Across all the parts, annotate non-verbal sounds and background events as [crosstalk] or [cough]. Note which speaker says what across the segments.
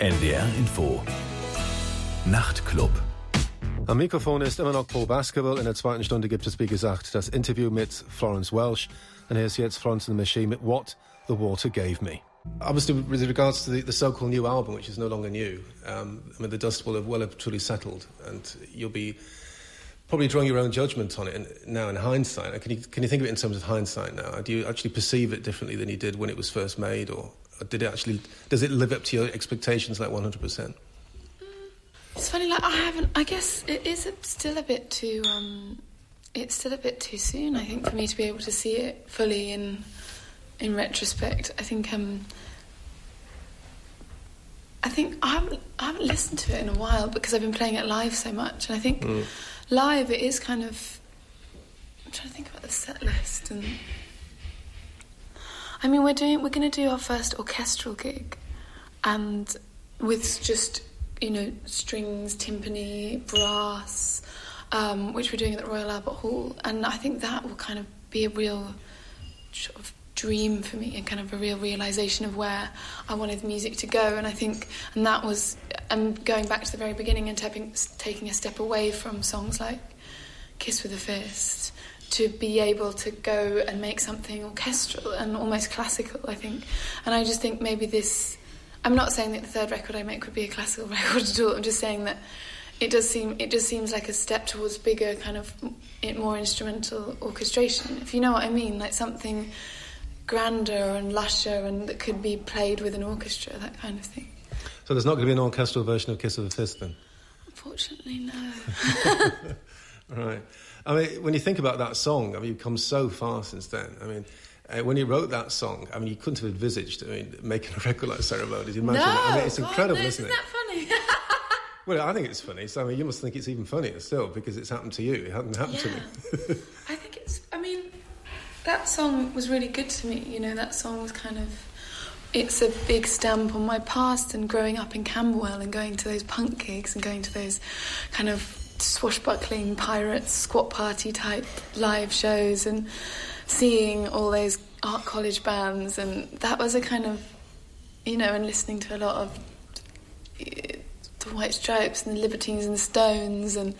Speaker 1: NDR Info. Nachtclub.
Speaker 2: Am Mikrofon ist immer noch Paul Baskerville. In der zweiten Stunde gibt es, wie gesagt, das Interview mit Florence Welch. Und hier ist jetzt Florence and the Machine mit What the Water Gave Me. Obviously, with regards to the, the so-called new album, which is no longer new, um, I mean, the dust will have well have truly settled, and you'll be probably drawing your own judgment on it now in hindsight. Can you, can you think of it in terms of hindsight now? Do you actually perceive it differently than you did when it was first made, or did it actually does it live up to your expectations like 100%?
Speaker 3: It's funny, like I haven't. I guess it is still a bit too. Um, it's still a bit too soon. I think for me to be able to see it fully in in retrospect. I think um, I think I haven't, I haven't listened to it in a while because I've been playing it live so much, and I think mm. live it is kind of. I'm trying to think about the set list, and I mean we're doing we're going to do our first orchestral gig, and with just you know strings, timpani, brass, um, which we're doing at the Royal Albert Hall, and I think that will kind of be a real sort of dream for me and kind of a real realization of where I wanted music to go. And I think, and that was, and going back to the very beginning and taking a step away from songs like Kiss with a Fist to be able to go and make something orchestral and almost classical, I think. And I just think maybe this, I'm not saying that the third record I make would be a classical [laughs] record at all, I'm just saying that it does seem it just seems like a step towards bigger kind of more instrumental orchestration if you know what i mean like something grander and lusher and that could be played with an orchestra, that kind of thing.
Speaker 2: So there's not going to be an orchestral version of Kiss of the Fist then?
Speaker 3: Unfortunately, no. [laughs]
Speaker 2: right. I mean, when you think about that song, I mean, you've come so far since then. I mean, uh, when you wrote that song, I mean, you couldn't have envisaged I mean, making a [laughs] record like Ceremonials. Imagine,
Speaker 3: no,
Speaker 2: I mean, it's incredible,
Speaker 3: oh, no,
Speaker 2: isn't,
Speaker 3: isn't
Speaker 2: it?
Speaker 3: Isn't that funny? [laughs]
Speaker 2: well, I think it's funny. So, I mean, you must think it's even funnier still because it's happened to you. It hadn't happened
Speaker 3: yeah.
Speaker 2: to me. [laughs]
Speaker 3: I think it's, I mean, that song was really good to me. You know, that song was kind of it's a big stamp on my past and growing up in Camberwell and going to those punk gigs and going to those kind of swashbuckling pirates squat party type live shows and seeing all those art college bands and that was a kind of you know and listening to a lot of the White Stripes and the Libertines and the Stones and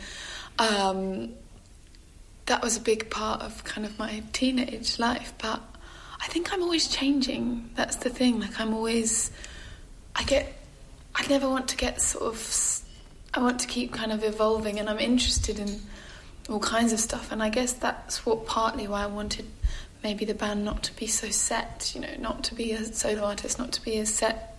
Speaker 3: um, that was a big part of kind of my teenage life. But I think I'm always changing. That's the thing. Like I'm always, I get, I never want to get sort of, I want to keep kind of evolving, and I'm interested in all kinds of stuff. And I guess that's what partly why I wanted maybe the band not to be so set. You know, not to be a solo artist, not to be a set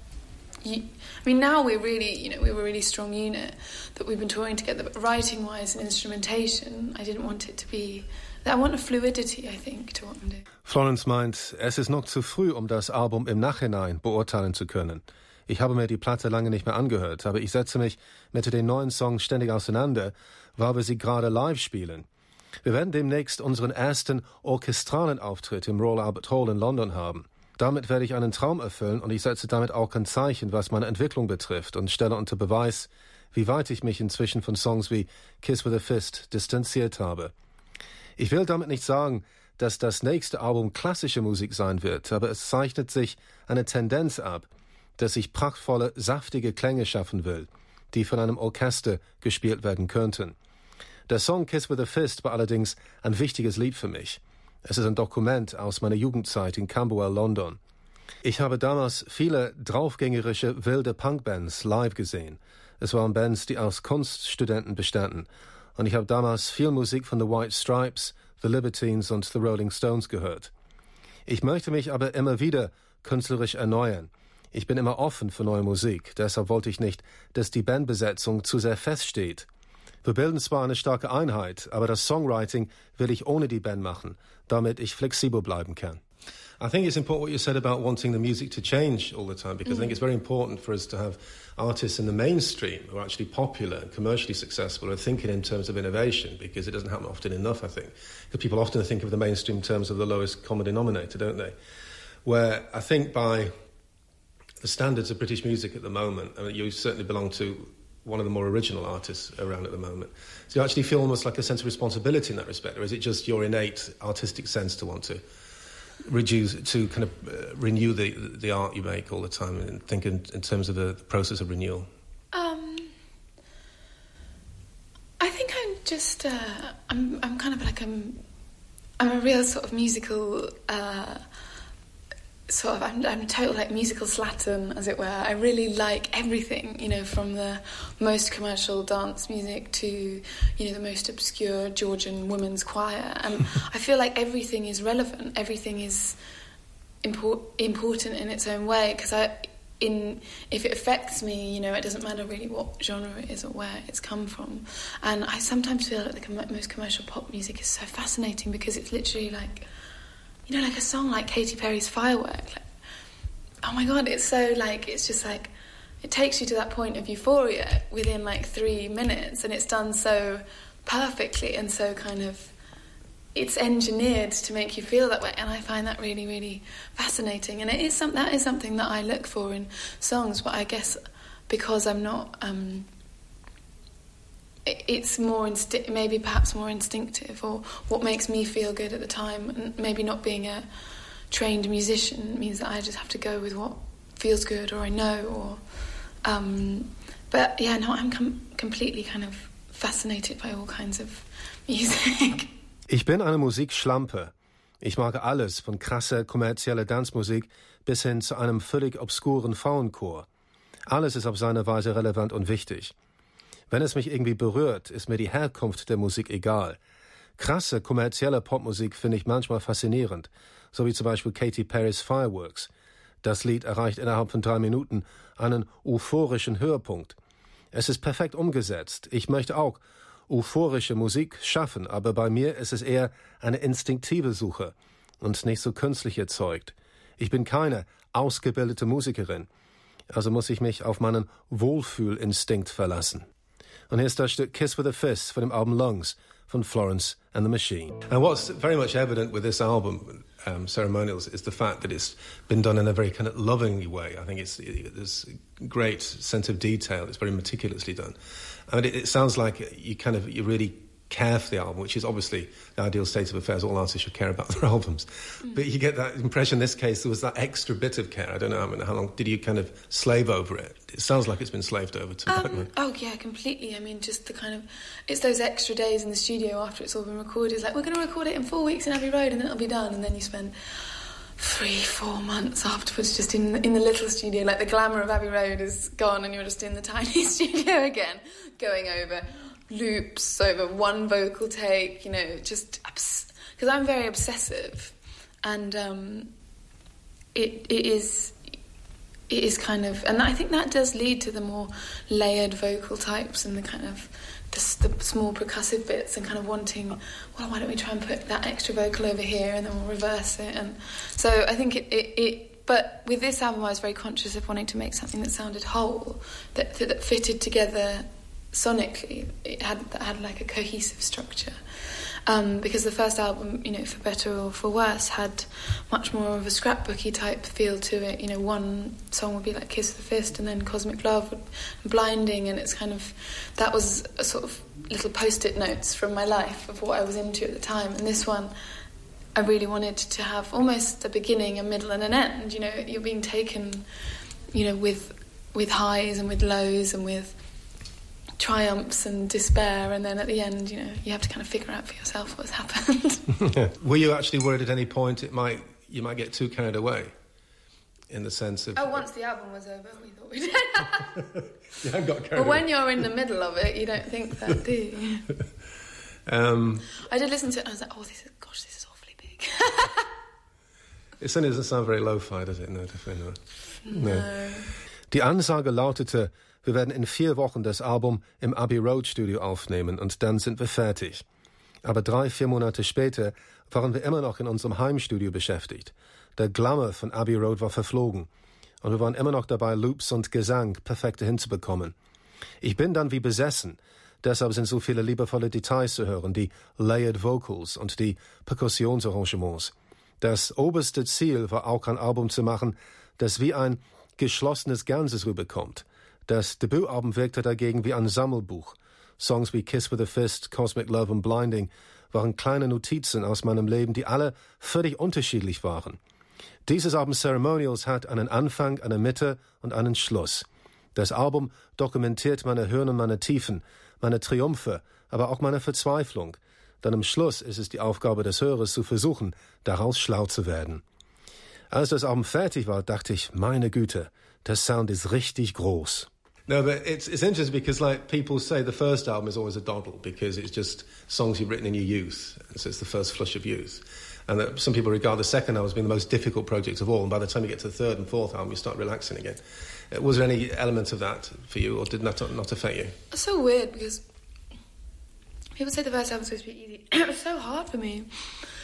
Speaker 3: I mean, now we're really, you know, we were a really strong unit that we've been touring together. But writing-wise and instrumentation, I didn't want it to be. I want a fluidity, I think, to what I'm doing.
Speaker 2: Florence meint, es ist noch zu früh, um das Album im Nachhinein beurteilen zu können. Ich habe mir die Platte lange nicht mehr angehört, aber ich setze mich mit den neuen Songs ständig auseinander, weil wir sie gerade live spielen. Wir werden demnächst unseren ersten orchestralen Auftritt im Royal Albert Hall in London haben. Damit werde ich einen Traum erfüllen und ich setze damit auch ein Zeichen, was meine Entwicklung betrifft und stelle unter Beweis, wie weit ich mich inzwischen von Songs wie Kiss with a Fist distanziert habe. Ich will damit nicht sagen, dass das nächste Album klassische Musik sein wird, aber es zeichnet sich eine Tendenz ab, dass ich prachtvolle, saftige Klänge schaffen will, die von einem Orchester gespielt werden könnten. Der Song Kiss with a Fist war allerdings ein wichtiges Lied für mich. Es ist ein Dokument aus meiner Jugendzeit in Camberwell, London. Ich habe damals viele draufgängerische wilde Punkbands live gesehen. Es waren Bands, die aus Kunststudenten bestanden. Und ich habe damals viel Musik von The White Stripes, The Libertines und The Rolling Stones gehört. Ich möchte mich aber immer wieder künstlerisch erneuern. Ich bin immer offen für neue Musik. Deshalb wollte ich nicht, dass die Bandbesetzung zu sehr feststeht. Wir bilden zwar eine starke Einheit, aber das Songwriting will ich ohne die Band machen, damit ich flexibel bleiben kann. I think it's important what you said about wanting the music to change all the time because mm. I think it's very important for us to have artists in the mainstream who are actually popular and commercially successful who are thinking in terms of innovation because it doesn't happen often enough, I think. Because people often think of the mainstream in terms of the lowest common denominator, don't they? Where I think by the standards of British music at the moment, I mean, you certainly belong to one of the more original artists around at the moment. So you actually feel almost like a sense of responsibility in that respect, or is it just your innate artistic sense to want to reduce to kind of uh, renew the the art you make all the time and think in, in terms of the, the, process of renewal?
Speaker 3: Um, I think I'm just uh, I'm I'm kind of like I'm I'm a real sort of musical. Uh, sort of I'm, I'm a total like musical slattern as it were. I really like everything you know from the most commercial dance music to you know the most obscure georgian women's choir. And [laughs] i feel like everything is relevant. Everything is import, important in its own way. Because i in if it affects me you know it doesn't matter really what genre it is or where it's come from. And i sometimes feel like the com- most commercial pop music is so fascinating because it's literally like you know, like a song like Katy Perry's Firework. Like, oh my god, it's so like it's just like it takes you to that point of euphoria within like three minutes, and it's done so perfectly and so kind of it's engineered to make you feel that way and i find that really really fascinating and it is some, that is something that i look for in songs but i guess because i'm not um, it's more insti- maybe perhaps more instinctive or what makes me feel good at the time and maybe not being a trained musician means that I just have to go with what feels good or I know or um, but yeah no I'm com- completely kind of fascinated by all kinds of [laughs] music
Speaker 2: Ich bin eine Musikschlampe. Ich mag alles, von krasser kommerzieller Tanzmusik bis hin zu einem völlig obskuren Frauenchor. Alles ist auf seine Weise relevant und wichtig. Wenn es mich irgendwie berührt, ist mir die Herkunft der Musik egal. Krasse kommerzielle Popmusik finde ich manchmal faszinierend, so wie zum Beispiel Katy Perry's Fireworks. Das Lied erreicht innerhalb von drei Minuten einen euphorischen Höhepunkt. Es ist perfekt umgesetzt. Ich möchte auch euphorische Musik schaffen, aber bei mir ist es eher eine instinktive Suche und nicht so künstlich erzeugt. Ich bin keine ausgebildete Musikerin, also muss ich mich auf meinen Wohlfühlinstinkt verlassen. Und hier ist das Kiss with a Fist von dem Album Lungs von Florence and the Machine. And what's very much evident with this album, um, Ceremonials, is the fact that it's been done in a very kind of loving way. I think it's it, there's great sense of detail. It's very meticulously done. I mean, it, it sounds like you kind of you really care for the album, which is obviously the ideal state of affairs. All artists should care about their [laughs] albums. Mm. But you get that impression in this case there was that extra bit of care. I don't know I mean, how long did you kind of slave over it? It sounds like it's been slaved over to
Speaker 3: um, Oh, yeah, completely. I mean, just the kind of, it's those extra days in the studio after it's all been recorded. It's like, we're going to record it in four weeks in Abbey Road and then it'll be done. And then you spend three, four months afterwards just in the, in the little studio. Like the glamour of Abbey Road is gone and you're just in the tiny [laughs] studio again, going over loops over one vocal take, you know, just because I'm very obsessive, and um, it it is it is kind of, and I think that does lead to the more layered vocal types and the kind of the, the small percussive bits and kind of wanting, well, why don't we try and put that extra vocal over here and then we'll reverse it, and so I think it, it, it but with this album, I was very conscious of wanting to make something that sounded whole, that, that fitted together sonically it had that had like a cohesive structure. Um, because the first album you know for better or for worse had much more of a scrapbooky type feel to it. You know one song would be like kiss the fist and then cosmic love blinding and it's kind of that was a sort of little post-it notes from my life of what I was into at the time. And this one I really wanted to have almost a beginning a middle and an end. You know you're being taken you know with with highs and with lows and with triumphs and despair, and then at the end, you know, you have to kind of figure out for yourself what's happened. [laughs]
Speaker 2: Were you actually worried at any point it might you might get too carried away? In the sense of
Speaker 3: oh, once the album was over, we thought we did. [laughs]
Speaker 2: you haven't got carried.
Speaker 3: But when you're in the middle of it, you don't think that, do you? [laughs] Um, I did listen to it, and I was like, "Oh, this is gosh, this is awfully big."
Speaker 2: it certainly doesn't sound very lo-fi, does it? No, definitely not.
Speaker 3: No. no.
Speaker 2: Die Ansage lautete, Wir werden in vier Wochen das Album im Abbey Road Studio aufnehmen und dann sind wir fertig. Aber drei, vier Monate später waren wir immer noch in unserem Heimstudio beschäftigt. Der Glamour von Abbey Road war verflogen. Und wir waren immer noch dabei, Loops und Gesang perfekte hinzubekommen. Ich bin dann wie besessen. Deshalb sind so viele liebevolle Details zu hören, die Layered Vocals und die Perkussionsarrangements. Das oberste Ziel war auch ein Album zu machen, das wie ein geschlossenes Ganzes rüberkommt. Das Debütalbum wirkte dagegen wie ein Sammelbuch. Songs wie Kiss with a Fist, Cosmic Love und Blinding waren kleine Notizen aus meinem Leben, die alle völlig unterschiedlich waren. Dieses Album Ceremonials hat einen Anfang, eine Mitte und einen Schluss. Das Album dokumentiert meine Höhen und meine Tiefen, meine Triumphe, aber auch meine Verzweiflung. Dann am Schluss ist es die Aufgabe des Hörers zu versuchen, daraus schlau zu werden. Als das Album fertig war, dachte ich, meine Güte, der Sound ist richtig groß.
Speaker 4: No, but it's it's interesting because like people say the first album is always a doddle because it's just songs you've written in your youth, so it's the first flush of youth. And that some people regard the second album as being the most difficult project of all. And by the time you get to the third and fourth album, you start relaxing again. Uh, was there any element of that for you, or did that not affect you?
Speaker 3: It's so weird because people say the first album was supposed to be easy. [clears throat] it was so hard for me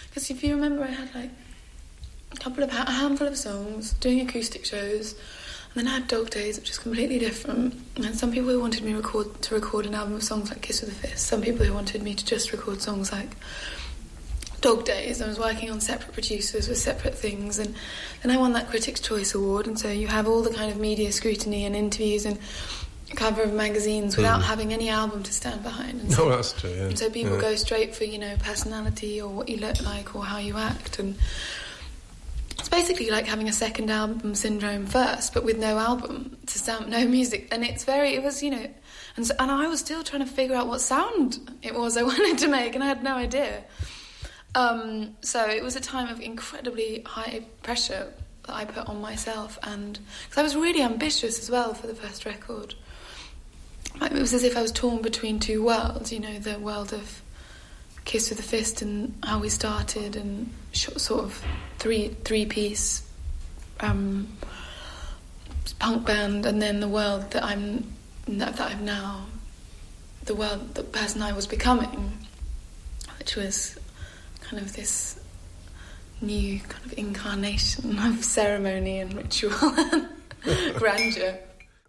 Speaker 3: because if you remember, I had like a couple of a handful of songs, doing acoustic shows then I had Dog Days, which is completely different. And some people who wanted me record, to record an album of songs like Kiss with a Fist. Some people who wanted me to just record songs like Dog Days. I was working on separate producers with separate things. And then I won that Critics' Choice Award. And so you have all the kind of media scrutiny and interviews and cover of magazines without mm. having any album to stand behind. And [laughs]
Speaker 4: so, no, that's true. Yeah.
Speaker 3: And so people yeah. go straight for you know personality or what you look like or how you act, and it's basically like having a second album syndrome first, but with no album to sound, no music. And it's very, it was, you know, and, so, and I was still trying to figure out what sound it was I [laughs] wanted to make, and I had no idea. Um, so it was a time of incredibly high pressure that I put on myself, and because I was really ambitious as well for the first record. It was as if I was torn between two worlds, you know, the world of Kiss with a Fist and how we started, and sort of three three piece um, punk band, and then the world that I'm that, I'm now, the world the person I was becoming, which was kind of this new kind of incarnation [laughs] of ceremony and ritual and [laughs] grandeur.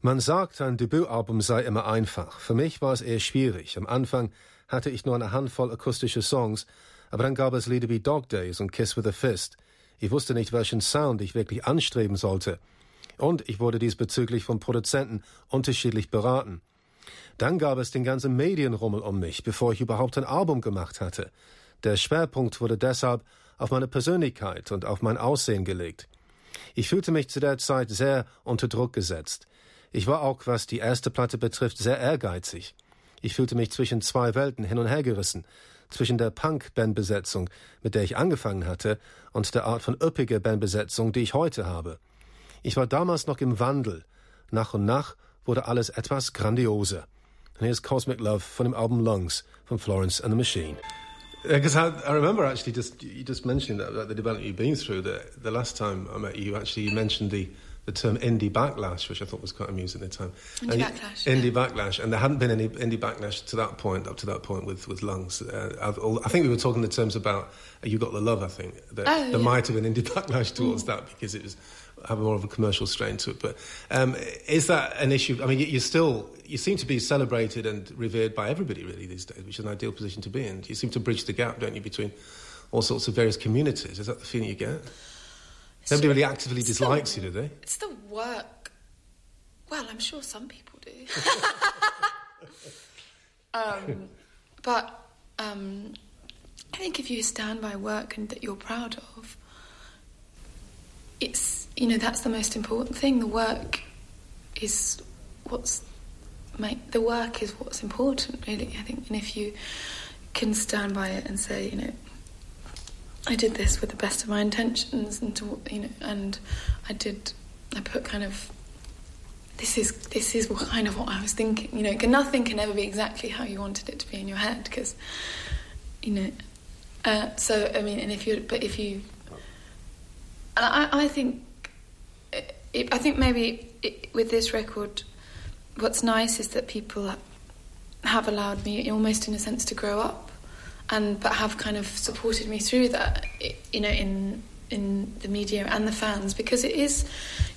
Speaker 2: Man sagt, ein Debütalbum sei immer einfach. Für mich war es eher schwierig. Am Anfang hatte ich nur eine Handvoll akustische Songs, aber dann gab es Lieder wie Dog Days und Kiss with a Fist. Ich wusste nicht, welchen Sound ich wirklich anstreben sollte. Und ich wurde diesbezüglich vom Produzenten unterschiedlich beraten. Dann gab es den ganzen Medienrummel um mich, bevor ich überhaupt ein Album gemacht hatte. Der Schwerpunkt wurde deshalb auf meine Persönlichkeit und auf mein Aussehen gelegt. Ich fühlte mich zu der Zeit sehr unter Druck gesetzt. Ich war auch, was die erste Platte betrifft, sehr ehrgeizig. Ich fühlte mich zwischen zwei Welten hin und her gerissen, zwischen der Punk-Bandbesetzung, mit der ich angefangen hatte, und der Art von üppiger Bandbesetzung, die ich heute habe. Ich war damals noch im Wandel. Nach und nach wurde alles etwas grandioser. And here's Cosmic Love von dem Album Lungs von Florence and the Machine.
Speaker 4: Because I, I, remember actually just you just mentioning that the development you've been through. The, the last time I met you, actually you mentioned the the term indie backlash, which I thought was quite amusing at the time.
Speaker 3: Indie and backlash.
Speaker 4: Indie backlash, and there hadn't been any indie backlash to that point, up to that point with with lungs. Uh, I think we were talking in terms about uh, you got the love. I think that
Speaker 3: oh,
Speaker 4: there
Speaker 3: yeah.
Speaker 4: might have been indie [laughs] backlash towards mm. that because it was have more of a commercial strain to it. But um, is that an issue? I mean, you still you seem to be celebrated and revered by everybody really these days, which is an ideal position to be in. You seem to bridge the gap, don't you, between all sorts of various communities? Is that the feeling you get? Nobody really actively dislikes
Speaker 3: the,
Speaker 4: you, do they?
Speaker 3: It's the work. Well, I'm sure some people do. [laughs] um, but um, I think if you stand by work and that you're proud of, it's you know that's the most important thing. The work is what's make the work is what's important, really. I think, and if you can stand by it and say, you know, I did this with the best of my intentions, and to, you know, and I did. I put kind of. This is this is kind of what I was thinking. You know, nothing can ever be exactly how you wanted it to be in your head because, you know. Uh, so I mean, and if you, but if you, I, I think, it, I think maybe it, with this record, what's nice is that people have allowed me, almost in a sense, to grow up and but have kind of supported me through that, you know, in in the media and the fans because it is,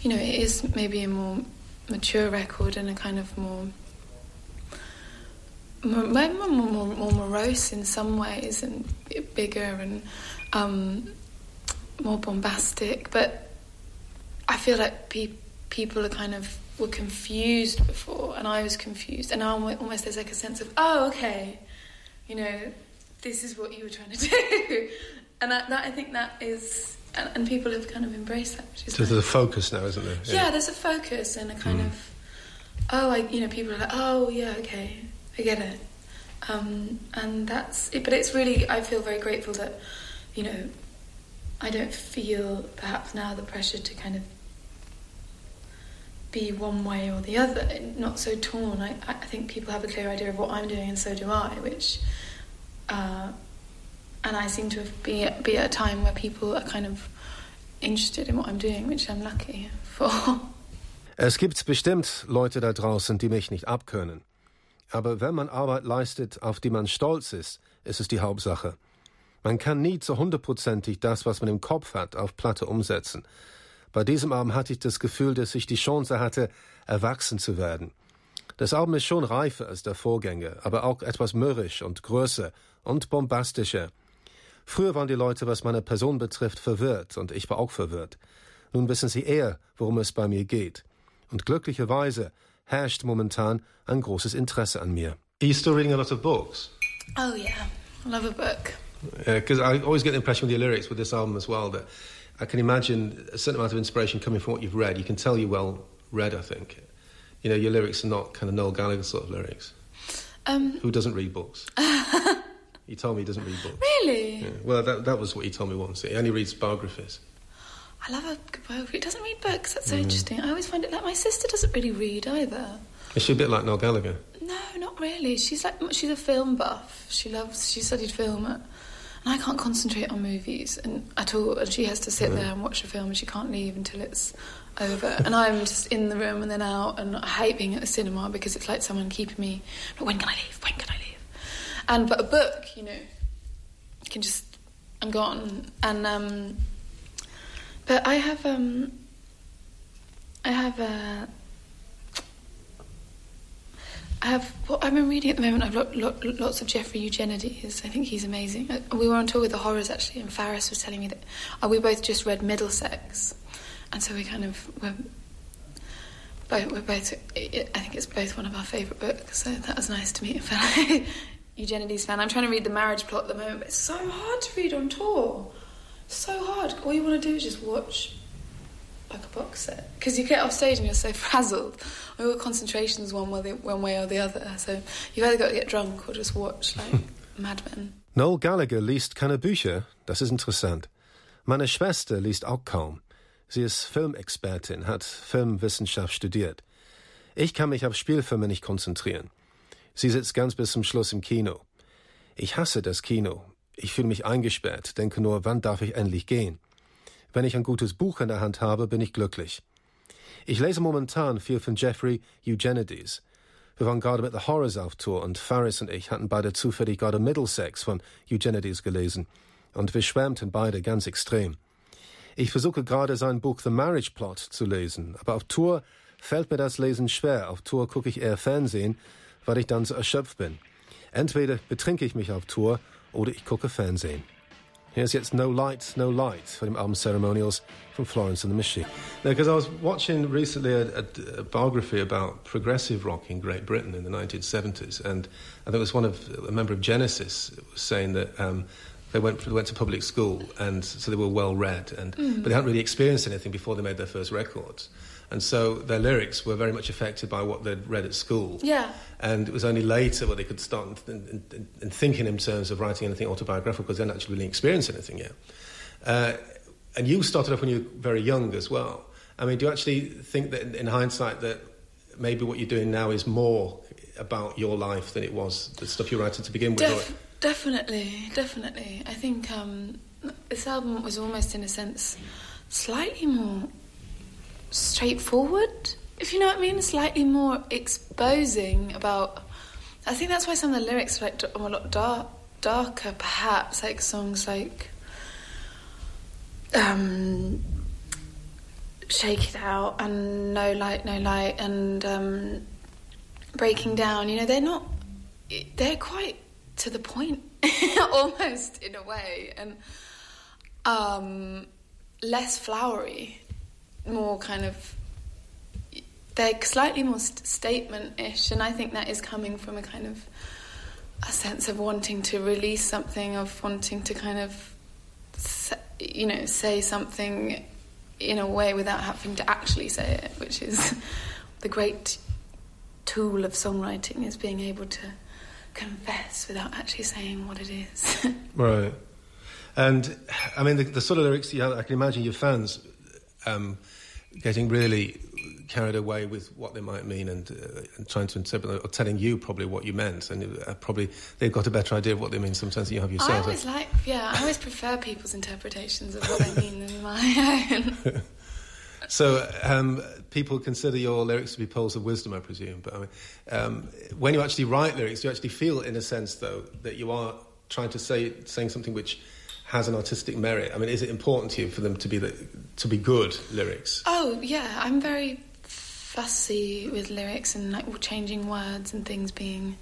Speaker 3: you know, it is maybe a more mature record and a kind of more. More, more, more, more morose in some ways and bigger and um, more bombastic, but I feel like pe- people are kind of were confused before, and I was confused, and now almost there's like a sense of oh okay, you know, this is what you were trying to do, [laughs] and that, that I think that is, and, and, people have kind of embraced that. Which is
Speaker 4: so nice. there's a focus now, isn't there?
Speaker 3: Yeah. yeah, there's a focus and a kind mm. of, oh, like you know, people are like, oh yeah, okay, I get it, um, and that's it. But it's really, I feel very grateful that, you know, I don't feel perhaps now the pressure to kind of be one way or the other, not so torn. I, I think people have a clear idea of what I'm doing, and so do I, which. Uh, and I seem to be, be at a time where people are kind of interested in what I'm doing, which I'm lucky for.
Speaker 2: Es gibt bestimmt Leute da draußen, die mich nicht abkönnen. Aber wenn man Arbeit leistet, auf die man stolz ist, ist es die Hauptsache. Man kann nie zu hundertprozentig das, was man im Kopf hat, auf Platte umsetzen. Bei diesem Album hatte ich das Gefühl, dass ich die Chance hatte, erwachsen zu werden. Das Album ist schon reifer als der Vorgänger, aber auch etwas mürrisch und größer und bombastischer. Früher waren die Leute, was meine Person betrifft, verwirrt und ich war auch verwirrt. Nun wissen sie eher, worum es bei mir geht. Und glücklicherweise herrscht momentan ein großes Interesse an mir.
Speaker 4: Are you still reading a lot of books?
Speaker 3: Oh yeah, I love a book.
Speaker 4: Because uh, I always get the impression with your lyrics with this album as well that I can imagine a certain amount of inspiration coming from what you've read. You can tell you're well read, I think. You know, your lyrics are not kind of Noel Gallagher sort of lyrics. Um, Who doesn't read books? [laughs] he told me he doesn't read books.
Speaker 3: Really?
Speaker 4: Yeah. Well, that, that was what he told me once. He only reads biographies.
Speaker 3: I love a good biography. He doesn't read books. That's so mm. interesting. I always find it like my sister doesn't really read either.
Speaker 4: Is she a bit like Noel Gallagher?
Speaker 3: No, not really. She's like she's a film buff. She loves. She studied film at and I can't concentrate on movies and at all. And she has to sit there and watch a film, and she can't leave until it's over. and I'm just in the room and then out, and I hate being at the cinema because it's like someone keeping me. But when can I leave? When can I leave? And but a book, you know, can just I'm gone. And um, but I have um, I have a. I have. what I've been reading at the moment. I've lo- lo- lots of Jeffrey Eugenides. I think he's amazing. Uh, we were on tour with the horrors actually, and Faris was telling me that uh, we both just read Middlesex, and so we kind of we're both. We're both. I think it's both one of our favourite books. So that was nice to meet a fellow [laughs] Eugenides fan. I'm trying to read the marriage plot at the moment, but it's so hard to read on tour. So hard. All you want to do is just watch like a box set because you get off stage and you're so [laughs] frazzled. All concentration's one way, one way or the other. So you've either got to get drunk or just watch like [laughs] Mad Men.
Speaker 2: Noel Gallagher liest keine Bücher. Das ist interessant. Meine Schwester liest auch kaum. Sie ist Filmexpertin, hat Filmwissenschaft studiert. Ich kann mich auf Spielfilme nicht konzentrieren. Sie sitzt ganz bis zum Schluss im Kino. Ich hasse das Kino. Ich fühle mich eingesperrt, denke nur, wann darf ich endlich gehen? Wenn ich ein gutes Buch in der Hand habe, bin ich glücklich. Ich lese momentan viel von Jeffrey Eugenides. Wir waren gerade mit The Horrors auf Tour und Faris und ich hatten beide zufällig gerade Middlesex von Eugenides gelesen und wir schwärmten beide ganz extrem. Ich versuche gerade sein Buch The Marriage Plot zu lesen, aber auf Tour fällt mir das Lesen schwer. Auf Tour gucke ich eher Fernsehen, weil ich dann so erschöpft bin. Entweder betrinke ich mich auf Tour oder ich gucke Fernsehen. Here's jetzt No Light, No Light for the album Ceremonials from Florence and the Machine.
Speaker 4: Now, because I was watching recently a, a, a, biography about progressive rock in Great Britain in the 1970s, and I think it was one of a member of Genesis was saying that um, they went they went to public school, and so they were well read, and mm. but they hadn't really experienced anything before they made their first records. And so their lyrics were very much affected by what they'd read at school.
Speaker 3: Yeah.
Speaker 4: And it was only later where they could start in, in, in thinking in terms of writing anything autobiographical because they hadn't actually really experienced anything yet. Uh, and you started off when you were very young as well. I mean, do you actually think that in hindsight that maybe what you're doing now is more about your life than it was the stuff you were writing to begin with? Def-
Speaker 3: definitely, definitely. I think um, this album was almost, in a sense, slightly more straightforward, if you know what I mean, slightly more exposing about. I think that's why some of the lyrics are like a lot dark, darker, perhaps, like songs like um, "Shake It Out" and "No Light, No Light" and um, "Breaking Down." You know, they're not. They're quite to the point, [laughs] almost in a way, and um, less flowery more kind of they're slightly more st- statement-ish and i think that is coming from a kind of a sense of wanting to release something, of wanting to kind of, you know, say something in a way without having to actually say it, which is [laughs] the great tool of songwriting is being able to confess without actually saying what it is. [laughs]
Speaker 4: right. And I mean, the, the, sort of lyrics you have, I can imagine your fans um, getting really carried away with what they might mean and, uh, and trying to interpret them, or telling you probably what you meant and uh, probably they've got a better idea of what they mean sometimes than you have yourself. I
Speaker 3: always like, yeah, I always prefer people's interpretations of what they mean than my own. [laughs]
Speaker 4: so um, people consider your lyrics to be pearls of wisdom, I presume. But I mean, um, when you actually write lyrics, you actually feel, in a sense, though, that you are trying to say saying something which has an artistic merit. I mean, is it important to you for them to be the, to be good lyrics?
Speaker 3: Oh yeah, I'm very fussy with lyrics and like changing words and things being.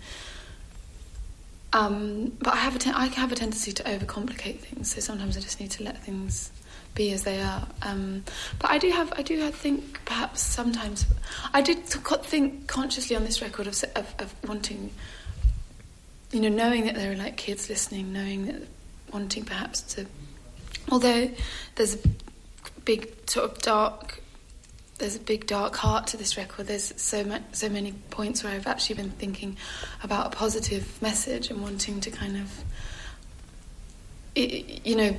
Speaker 3: Um, but I have a ten- I have a tendency to overcomplicate things, so sometimes I just need to let things be as they are. Um, but I do have I do think perhaps sometimes I did think consciously on this record of, of, of wanting, you know, knowing that there are like kids listening, knowing that wanting perhaps to, although there's a big sort of dark there's a big dark heart to this record. There's so much, so many points where I've actually been thinking about a positive message and wanting to kind of, you know,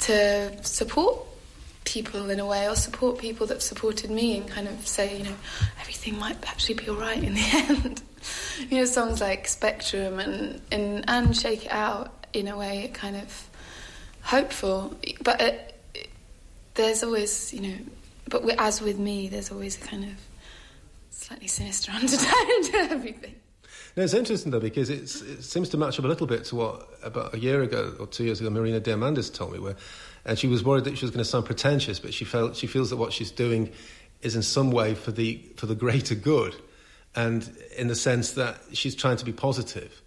Speaker 3: to support people in a way, or support people that supported me, and kind of say, you know, everything might actually be all right in the [laughs] end. you know, songs like Spectrum and and, and Shake It Out, in a way, kind of hopeful, but. It, there's always, you know, but as with me, there's always a kind of slightly sinister [laughs] undertone to everything.
Speaker 4: No, it's interesting though because it seems to match up a little bit to what about a year ago or two years ago Marina Diamandis told me, where and she was worried that she was going to sound pretentious, but she felt she feels that what she's doing is in some way for the for the greater good, and in the sense that she's trying to be positive.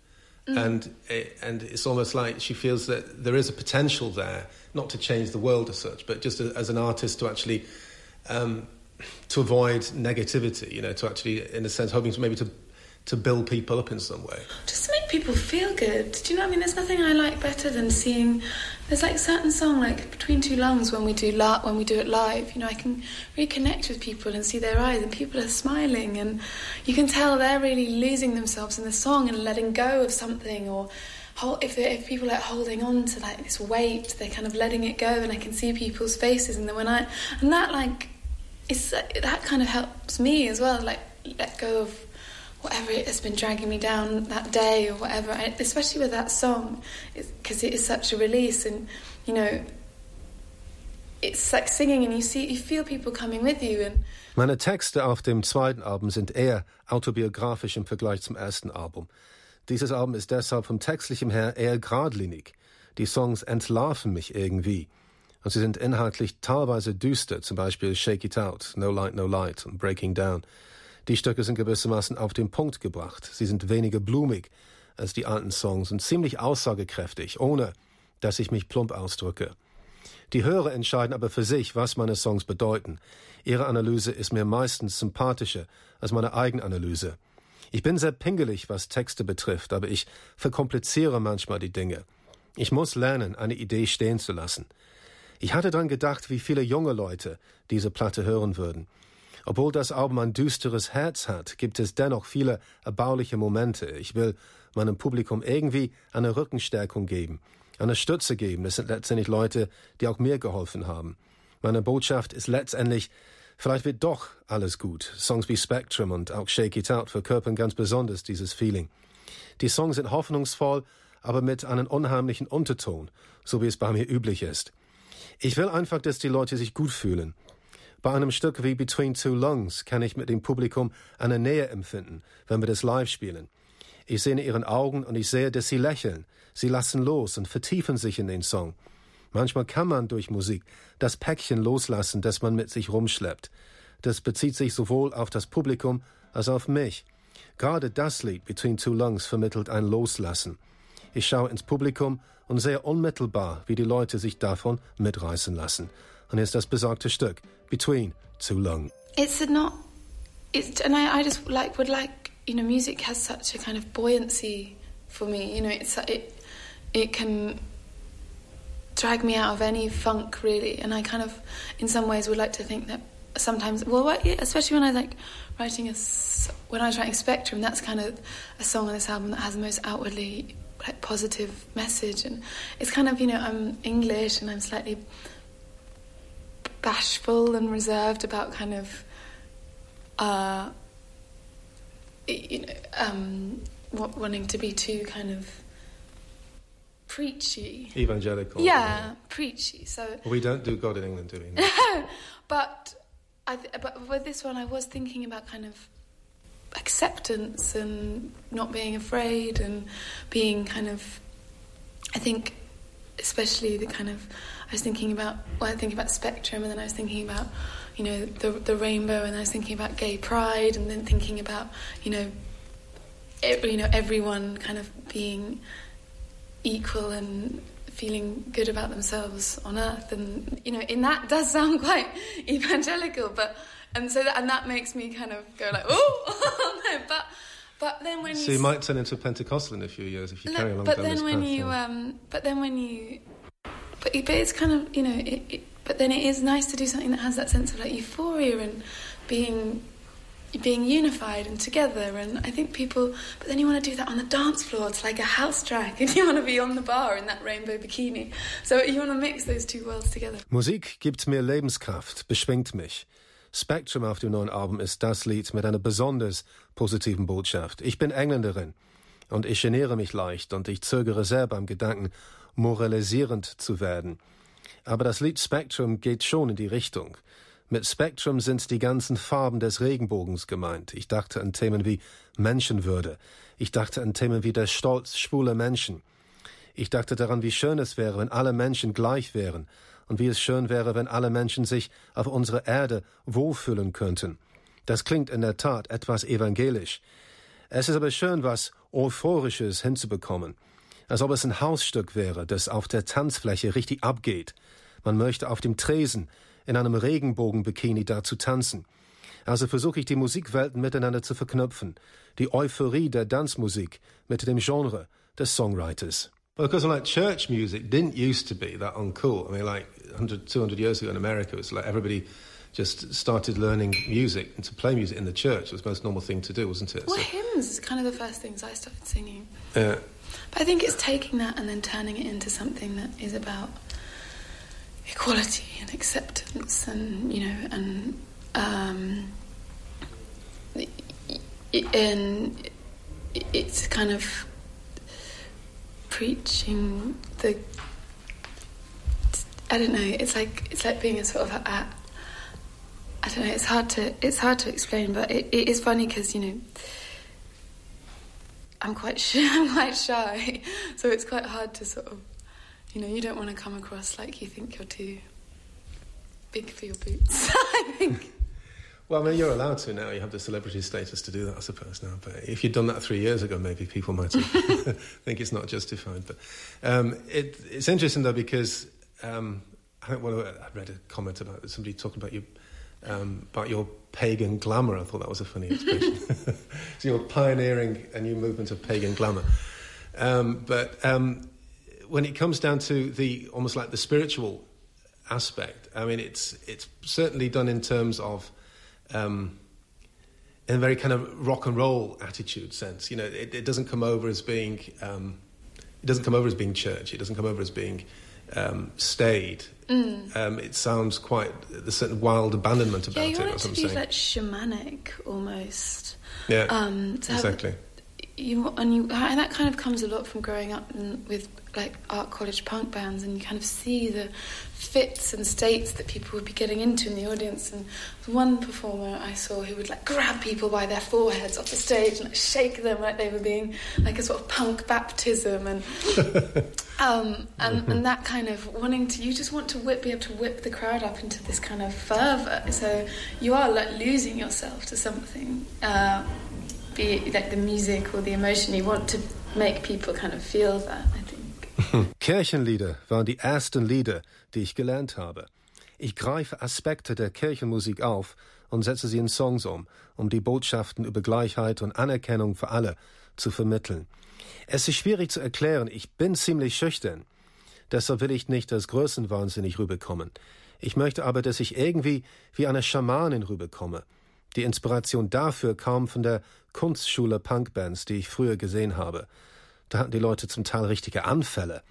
Speaker 4: Mm. And eh, and it's almost like she feels that there is a potential there, not to change the world as such, but just as an artist to actually um, to avoid negativity, you know, to actually, in a sense, hoping to maybe to to build people up in some way.
Speaker 3: Just to make people feel good. Do you know what I mean? There's nothing I like better than seeing. There's like certain song like Between Two Lungs when we do la- when we do it live. You know, I can reconnect with people and see their eyes, and people are smiling, and you can tell they're really losing themselves in the song and letting go of something, or if if people are holding on to like this weight, they're kind of letting it go, and I can see people's faces, and then when I and that like it's that kind of helps me as well. Like let go of whatever it has been dragging me down that day or whatever. I, especially with that song, because it is such a release, and you know, it's like singing, and you see, you feel people coming with you. And
Speaker 2: meine Texte auf dem zweiten Album sind eher autobiografisch im Vergleich zum ersten Album. Dieses Album ist deshalb vom textlichen her eher geradlinig. Die Songs entlarven mich irgendwie. Und sie sind inhaltlich teilweise düster, zum Beispiel Shake It Out, No Light, No Light und Breaking Down. Die Stücke sind gewissermaßen auf den Punkt gebracht. Sie sind weniger blumig als die alten Songs und ziemlich aussagekräftig, ohne dass ich mich plump ausdrücke. Die Hörer entscheiden aber für sich, was meine Songs bedeuten. Ihre Analyse ist mir meistens sympathischer als meine Eigenanalyse. Ich bin sehr pingelig, was Texte betrifft, aber ich verkompliziere manchmal die Dinge. Ich muss lernen, eine Idee stehen zu lassen. Ich hatte dran gedacht, wie viele junge Leute diese Platte hören würden. Obwohl das Album ein düsteres Herz hat, gibt es dennoch viele erbauliche Momente. Ich will meinem Publikum irgendwie eine Rückenstärkung geben, eine Stütze geben. Das sind letztendlich Leute, die auch mir geholfen haben. Meine Botschaft ist letztendlich, vielleicht wird doch alles gut. Songs wie Spectrum und auch Shake It Out verkörpern ganz besonders dieses Feeling. Die Songs sind hoffnungsvoll, aber mit einem unheimlichen Unterton, so wie es bei mir üblich ist. Ich will einfach, dass die Leute sich gut fühlen. Bei einem Stück wie Between Two Lungs kann ich mit dem Publikum eine Nähe empfinden, wenn wir das live spielen. Ich sehe in ihren Augen und ich sehe, dass sie lächeln. Sie lassen los und vertiefen sich in den Song. Manchmal kann man durch Musik das Päckchen loslassen, das man mit sich rumschleppt. Das bezieht sich sowohl auf das Publikum als auf mich. Gerade das Lied Between Two Lungs vermittelt ein Loslassen. Ich schaue ins Publikum und sehe unmittelbar, wie die Leute sich davon mitreißen lassen. Und ist das besagte Stück, Between Two Lungs.
Speaker 3: It's not, it's, and I, I just like, would like, you know, music has such a kind of buoyancy for me. You know, it's it it can drag me out of any funk really, and I kind of, in some ways, would like to think that sometimes, well, especially when I like writing a when I was writing Spectrum, that's kind of a song on this album that has the most outwardly like positive message, and it's kind of you know I'm English and I'm slightly bashful and reserved about kind of uh, you know um, wanting to be too kind of preachy,
Speaker 4: evangelical.
Speaker 3: Yeah, preachy. So
Speaker 4: we don't do God in England, do we? [laughs]
Speaker 3: but I th- but with this one, I was thinking about kind of acceptance and not being afraid and being kind of. I think, especially the kind of. I was thinking about well, I think about spectrum, and then I was thinking about, you know, the the rainbow, and I was thinking about gay pride, and then thinking about, you know, every, you know, everyone kind of being equal and feeling good about themselves on earth and you know in that does sound [laughs] quite evangelical but and so that and that makes me kind of go like oh [laughs] but but then when
Speaker 4: so you, you might turn into a Pentecostal in a few years if you carry along
Speaker 3: but then when
Speaker 4: path,
Speaker 3: you um but then when you but, but it's kind of you know it, it, but then it is nice to do something that has that sense of like euphoria and being being unified and together. And I think people, but then you want to do that on the dance floor. It's like a house track, [laughs] and you want to be on the bar in that rainbow bikini. So you want to mix those two worlds together.
Speaker 2: Musik gibt mir Lebenskraft, beschwingt mich. Spectrum auf dem neuen Album ist das Lied mit einer besonders positiven Botschaft. Ich bin Engländerin und ich geniere mich leicht und ich zögere sehr beim Gedanken, moralisierend zu werden. Aber das Lied Spectrum geht schon in die Richtung. Mit Spectrum sind die ganzen Farben des Regenbogens gemeint. Ich dachte an Themen wie Menschenwürde. Ich dachte an Themen wie der Stolz schwuler Menschen. Ich dachte daran, wie schön es wäre, wenn alle Menschen gleich wären und wie es schön wäre, wenn alle Menschen sich auf unserer Erde wohlfühlen könnten. Das klingt in der Tat etwas evangelisch. Es ist aber schön, was Euphorisches hinzubekommen. Als ob es ein Hausstück wäre, das auf der Tanzfläche richtig abgeht. Man möchte auf dem Tresen in einem Regenbogenbikini da zu tanzen. Also versuche ich die Musikwelten miteinander zu verknüpfen, die Euphorie der Tanzmusik mit dem Genre des Songwriters.
Speaker 4: Well, because like church music didn't used to be that uncool. I mean, like 100, 200 years ago in America, it was like everybody just started learning music and to play music in the church was the most normal thing to do, wasn't it?
Speaker 3: Well, so, hymns is kind of the first things I started singing.
Speaker 4: Yeah.
Speaker 3: But I think it's taking that and then turning it into something that is about equality and acceptance and you know and um, and it's kind of preaching the I don't know it's like it's like being a sort of a, I don't know it's hard to it's hard to explain but it, it is funny because you know I'm quite [laughs] shy, I'm quite shy so it's quite hard to sort of you know, you don't want to come across like you think you're too big for your boots. [laughs] I think.
Speaker 4: Well, I mean, you're allowed to now. You have the celebrity status to do that, I suppose, now. But if you'd done that three years ago, maybe people might [laughs] think it's not justified. But um, it, it's interesting, though, because um, I think well, I read a comment about somebody talking about you. Um, about your pagan glamour, I thought that was a funny expression. [laughs] so you're pioneering a new movement of pagan glamour. Um, but um, when it comes down to the almost like the spiritual aspect, I mean, it's it's certainly done in terms of. Um, in a very kind of rock and roll attitude sense, you know, it, it doesn't come over as being, um, it doesn't come over as being church. It doesn't come over as being um, staid. Mm. Um, it sounds quite there's certain wild abandonment about
Speaker 3: yeah, you
Speaker 4: it.
Speaker 3: Want
Speaker 4: it
Speaker 3: to be like shamanic almost.
Speaker 4: Yeah,
Speaker 3: um,
Speaker 4: exactly.
Speaker 3: Have, you and you and that kind of comes a lot from growing up in, with like art college punk bands, and you kind of see the fits and states that people would be getting into in the audience. And one performer I saw who would like grab people by their foreheads off the stage and like, shake them like they were being like a sort of punk baptism, and [laughs] um, and, and that kind of wanting to you just want to whip, be able to whip the crowd up into this kind of fervor. So you are like losing yourself to something. Uh, be like the music or the emotion. You want to make people kind of feel that. [laughs]
Speaker 2: Kirchenlieder waren die ersten Lieder, die ich gelernt habe. Ich greife Aspekte der Kirchenmusik auf und setze sie in Songs um, um die Botschaften über Gleichheit und Anerkennung für alle zu vermitteln. Es ist schwierig zu erklären, ich bin ziemlich schüchtern. Deshalb will ich nicht als größenwahnsinnig rüberkommen. Ich möchte aber, dass ich irgendwie wie eine Schamanin rüberkomme. Die Inspiration dafür kam von der Kunstschule Punkbands, die ich früher gesehen habe. Da hatten die Leute zum Teil richtige Anfälle.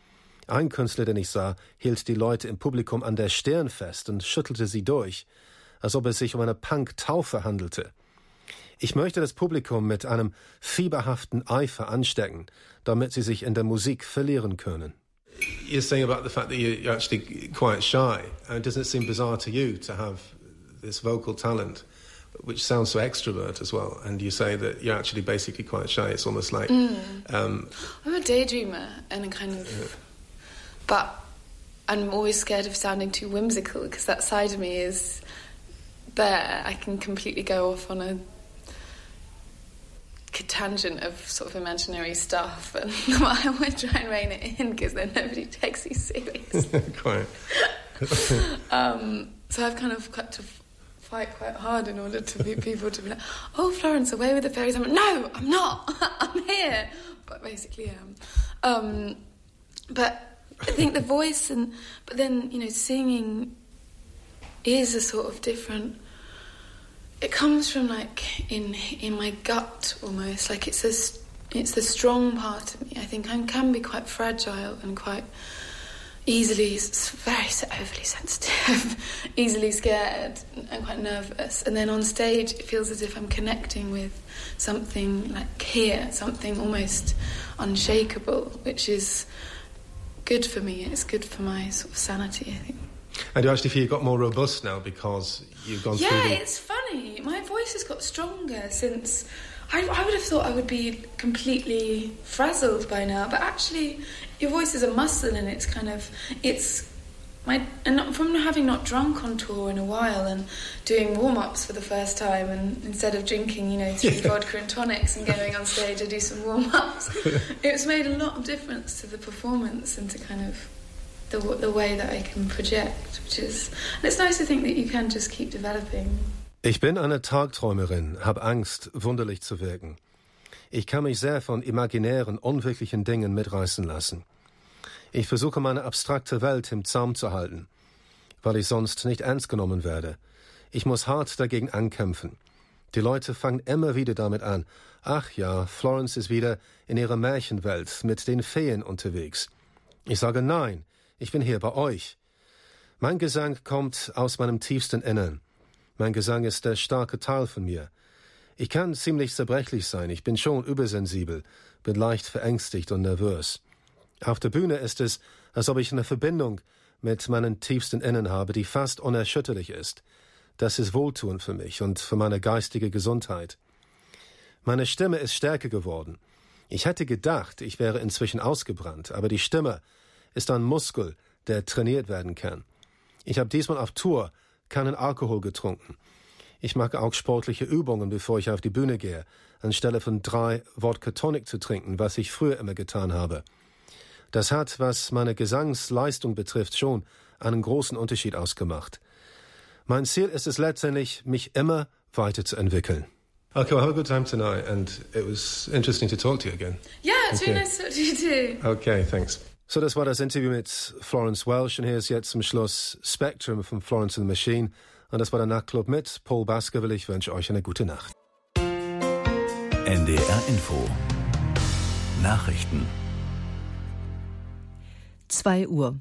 Speaker 2: Ein Künstler, den ich sah, hielt die Leute im Publikum an der Stirn fest und schüttelte sie durch, als ob es sich um eine Punk-Taufe handelte. Ich möchte das Publikum mit einem fieberhaften Eifer anstecken, damit sie sich in der Musik verlieren können.
Speaker 4: You're saying about the fact that you're actually quite shy. And doesn't it seem bizarre to you to have this vocal talent? Which sounds so extrovert as well. And you say that you're actually basically quite shy. It's almost like. Mm.
Speaker 3: Um, I'm a daydreamer and a kind of. Yeah. But I'm always scared of sounding too whimsical because that side of me is there. I can completely go off on a tangent of sort of imaginary stuff, and [laughs] I would try and rein it in because then nobody takes you serious. [laughs]
Speaker 4: quite. [laughs]
Speaker 3: um, so I've kind of got to fight quite hard in order to be people to be like, "Oh, Florence, away with the fairies." I'm like, "No, I'm not. [laughs] I'm here." But basically, am. Um, but I think the voice and but then you know singing is a sort of different. It comes from like in in my gut almost like it's a it's the strong part of me. I think I can be quite fragile and quite easily very overly sensitive, [laughs] easily scared and quite nervous. And then on stage, it feels as if I'm connecting with something like here, something almost unshakable, which is good for me. It's good for my sort of sanity, I think.
Speaker 4: And do you actually feel you got more robust now because you've gone
Speaker 3: yeah,
Speaker 4: through?
Speaker 3: Yeah, the... it's funny. My voice has got stronger since I, I, would have thought I would be completely frazzled by now, but actually, your voice is a muscle, and it's kind of it's my and from having not drunk on tour in a while and doing warm ups for the first time, and instead of drinking, you know, three yeah. vodka and tonics and going on stage to do some warm ups, [laughs] it's made a lot of difference to the performance and to kind of the the way that I can project, which is and it's nice to think that you can just keep developing.
Speaker 2: Ich bin eine Tagträumerin, hab Angst, wunderlich zu wirken. Ich kann mich sehr von imaginären, unwirklichen Dingen mitreißen lassen. Ich versuche meine abstrakte Welt im Zaum zu halten, weil ich sonst nicht ernst genommen werde. Ich muss hart dagegen ankämpfen. Die Leute fangen immer wieder damit an. Ach ja, Florence ist wieder in ihrer Märchenwelt mit den Feen unterwegs. Ich sage nein, ich bin hier bei euch. Mein Gesang kommt aus meinem tiefsten Innern. Mein Gesang ist der starke Teil von mir. Ich kann ziemlich zerbrechlich sein, ich bin schon übersensibel, bin leicht verängstigt und nervös. Auf der Bühne ist es, als ob ich eine Verbindung mit meinen tiefsten Innen habe, die fast unerschütterlich ist. Das ist wohltuend für mich und für meine geistige Gesundheit. Meine Stimme ist stärker geworden. Ich hätte gedacht, ich wäre inzwischen ausgebrannt, aber die Stimme ist ein Muskel, der trainiert werden kann. Ich habe diesmal auf Tour keinen Alkohol getrunken. Ich mache auch sportliche Übungen, bevor ich auf die Bühne gehe, anstelle von drei Wodka Tonic zu trinken, was ich früher immer getan habe. Das hat, was meine Gesangsleistung betrifft, schon einen großen Unterschied ausgemacht. Mein Ziel ist es letztendlich, mich immer weiterzuentwickeln.
Speaker 4: Okay, well, have a good time tonight, and it was interesting to talk to you again.
Speaker 3: Yeah, it's okay. really nice to talk to you too.
Speaker 4: Okay, thanks.
Speaker 2: So, das war das Interview mit Florence Welsh und hier ist jetzt zum Schluss Spectrum von Florence and the Machine. Und das war der Nachtclub mit Paul Baskerville. Ich wünsche euch eine gute Nacht.
Speaker 1: NDR Info Nachrichten
Speaker 5: 2 Uhr.